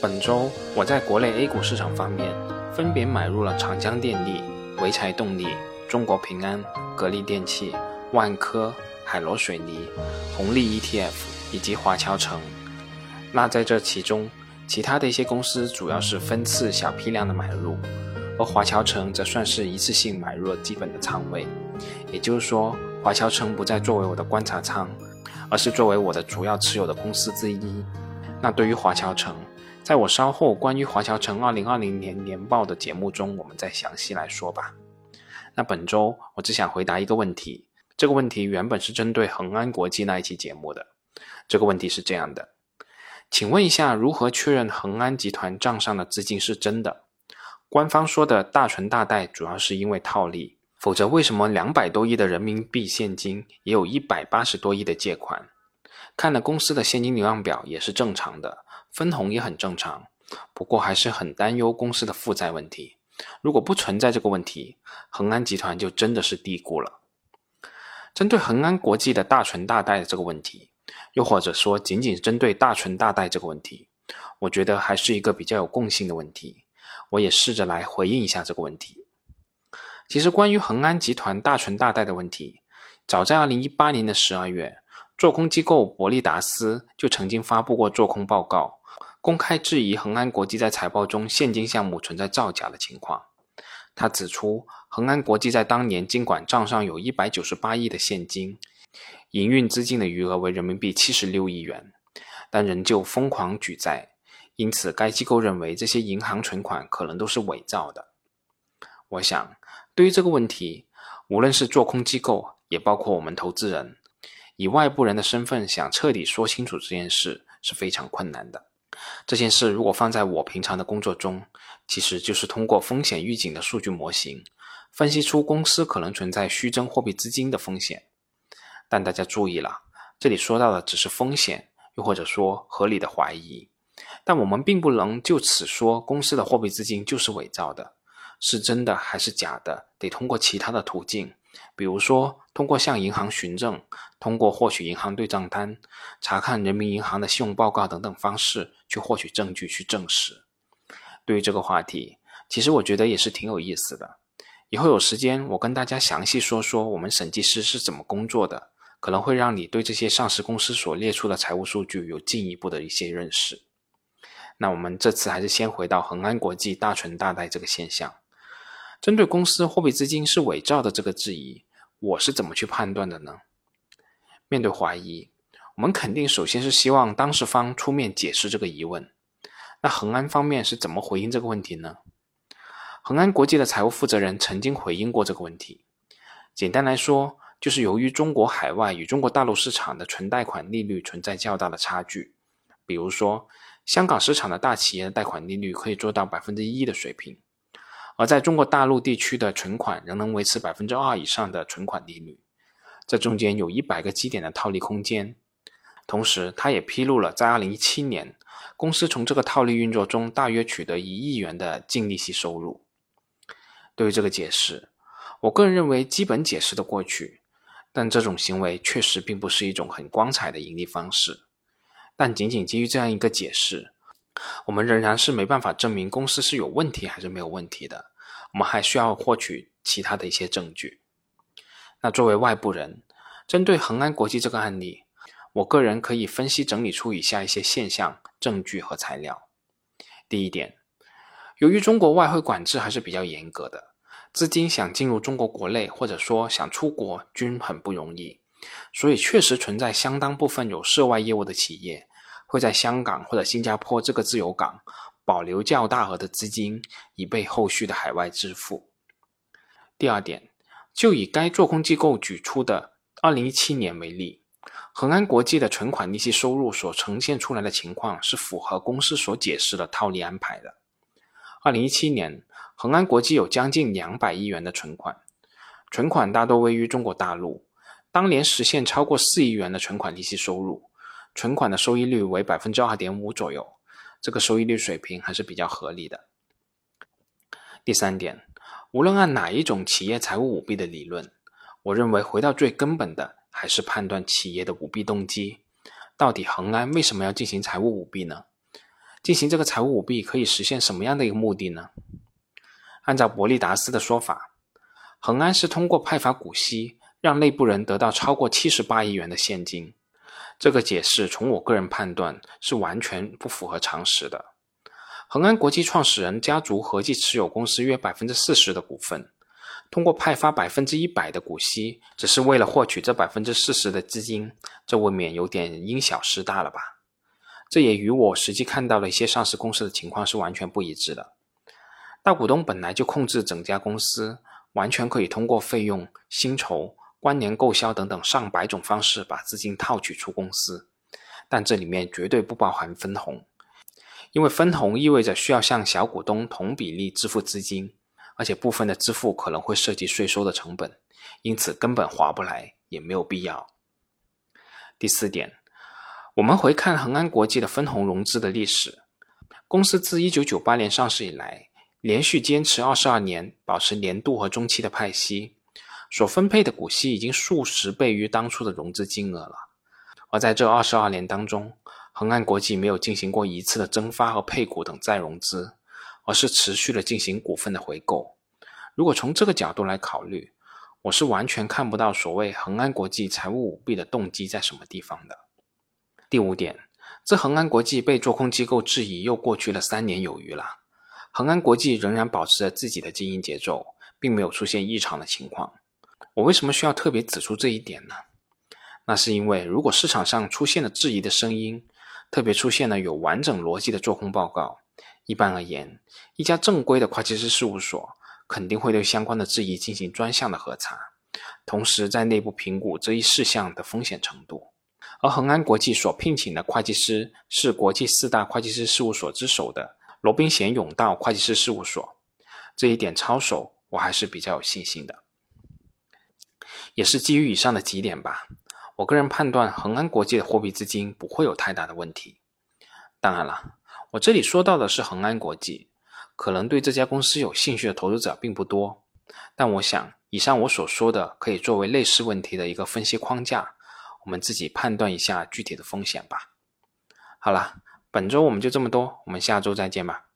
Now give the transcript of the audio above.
本周我在国内 A 股市场方面，分别买入了长江电力、潍柴动力、中国平安、格力电器、万科、海螺水泥、红利 ETF 以及华侨城。那在这其中，其他的一些公司主要是分次小批量的买入，而华侨城则算是一次性买入了基本的仓位。也就是说，华侨城不再作为我的观察仓，而是作为我的主要持有的公司之一。那对于华侨城，在我稍后关于华侨城二零二零年年报的节目中，我们再详细来说吧。那本周我只想回答一个问题，这个问题原本是针对恒安国际那一期节目的。这个问题是这样的。请问一下，如何确认恒安集团账上的资金是真的？官方说的大存大贷主要是因为套利，否则为什么两百多亿的人民币现金也有一百八十多亿的借款？看了公司的现金流量表也是正常的，分红也很正常，不过还是很担忧公司的负债问题。如果不存在这个问题，恒安集团就真的是低估了。针对恒安国际的大存大贷这个问题。又或者说，仅仅针对大存大贷这个问题，我觉得还是一个比较有共性的问题。我也试着来回应一下这个问题。其实，关于恒安集团大存大贷的问题，早在二零一八年的十二月，做空机构伯利达斯就曾经发布过做空报告，公开质疑恒安国际在财报中现金项目存在造假的情况。他指出，恒安国际在当年尽管账上有一百九十八亿的现金。营运资金的余额为人民币七十六亿元，但仍旧疯狂举债，因此该机构认为这些银行存款可能都是伪造的。我想，对于这个问题，无论是做空机构，也包括我们投资人，以外部人的身份想彻底说清楚这件事是非常困难的。这件事如果放在我平常的工作中，其实就是通过风险预警的数据模型，分析出公司可能存在虚增货币资金的风险。但大家注意了，这里说到的只是风险，又或者说合理的怀疑。但我们并不能就此说公司的货币资金就是伪造的，是真的还是假的，得通过其他的途径，比如说通过向银行询证，通过获取银行对账单、查看人民银行的信用报告等等方式去获取证据去证实。对于这个话题，其实我觉得也是挺有意思的。以后有时间，我跟大家详细说说我们审计师是怎么工作的。可能会让你对这些上市公司所列出的财务数据有进一步的一些认识。那我们这次还是先回到恒安国际大存大贷这个现象。针对公司货币资金是伪造的这个质疑，我是怎么去判断的呢？面对怀疑，我们肯定首先是希望当事方出面解释这个疑问。那恒安方面是怎么回应这个问题呢？恒安国际的财务负责人曾经回应过这个问题。简单来说。就是由于中国海外与中国大陆市场的存贷款利率存在较大的差距，比如说香港市场的大企业的贷款利率可以做到百分之一的水平，而在中国大陆地区的存款仍能维持百分之二以上的存款利率，这中间有一百个基点的套利空间。同时，他也披露了在二零一七年，公司从这个套利运作中大约取得一亿元的净利息收入。对于这个解释，我个人认为基本解释的过去。但这种行为确实并不是一种很光彩的盈利方式。但仅仅基于这样一个解释，我们仍然是没办法证明公司是有问题还是没有问题的。我们还需要获取其他的一些证据。那作为外部人，针对恒安国际这个案例，我个人可以分析整理出以下一些现象、证据和材料。第一点，由于中国外汇管制还是比较严格的。资金想进入中国国内，或者说想出国，均很不容易，所以确实存在相当部分有涉外业务的企业，会在香港或者新加坡这个自由港保留较大额的资金，以备后续的海外支付。第二点，就以该做空机构举出的二零一七年为例，恒安国际的存款利息收入所呈现出来的情况是符合公司所解释的套利安排的。二零一七年。恒安国际有将近两百亿元的存款，存款大多位于中国大陆。当年实现超过四亿元的存款利息收入，存款的收益率为百分之二点五左右，这个收益率水平还是比较合理的。第三点，无论按哪一种企业财务舞弊的理论，我认为回到最根本的还是判断企业的舞弊动机。到底恒安为什么要进行财务舞弊呢？进行这个财务舞弊可以实现什么样的一个目的呢？按照伯利达斯的说法，恒安是通过派发股息，让内部人得到超过七十八亿元的现金。这个解释从我个人判断是完全不符合常识的。恒安国际创始人家族合计持有公司约百分之四十的股份，通过派发百分之一百的股息，只是为了获取这百分之四十的资金，这未免有点因小失大了吧？这也与我实际看到的一些上市公司的情况是完全不一致的。大股东本来就控制整家公司，完全可以通过费用、薪酬。关联购销等等上百种方式把资金套取出公司，但这里面绝对不包含分红，因为分红意味着需要向小股东同比例支付资金，而且部分的支付可能会涉及税收的成本，因此根本划不来，也没有必要。第四点，我们回看恒安国际的分红融资的历史，公司自一九九八年上市以来，连续坚持二十二年保持年度和中期的派息。所分配的股息已经数十倍于当初的融资金额了，而在这二十二年当中，恒安国际没有进行过一次的增发和配股等再融资，而是持续的进行股份的回购。如果从这个角度来考虑，我是完全看不到所谓恒安国际财务舞弊的动机在什么地方的。第五点，自恒安国际被做空机构质疑又过去了三年有余了，恒安国际仍然保持着自己的经营节奏，并没有出现异常的情况。我为什么需要特别指出这一点呢？那是因为，如果市场上出现了质疑的声音，特别出现了有完整逻辑的做空报告，一般而言，一家正规的会计师事务所肯定会对相关的质疑进行专项的核查，同时在内部评估这一事项的风险程度。而恒安国际所聘请的会计师是国际四大会计师事务所之首的罗宾贤永道会计师事务所，这一点操守我还是比较有信心的。也是基于以上的几点吧，我个人判断恒安国际的货币资金不会有太大的问题。当然了，我这里说到的是恒安国际，可能对这家公司有兴趣的投资者并不多。但我想，以上我所说的可以作为类似问题的一个分析框架，我们自己判断一下具体的风险吧。好了，本周我们就这么多，我们下周再见吧。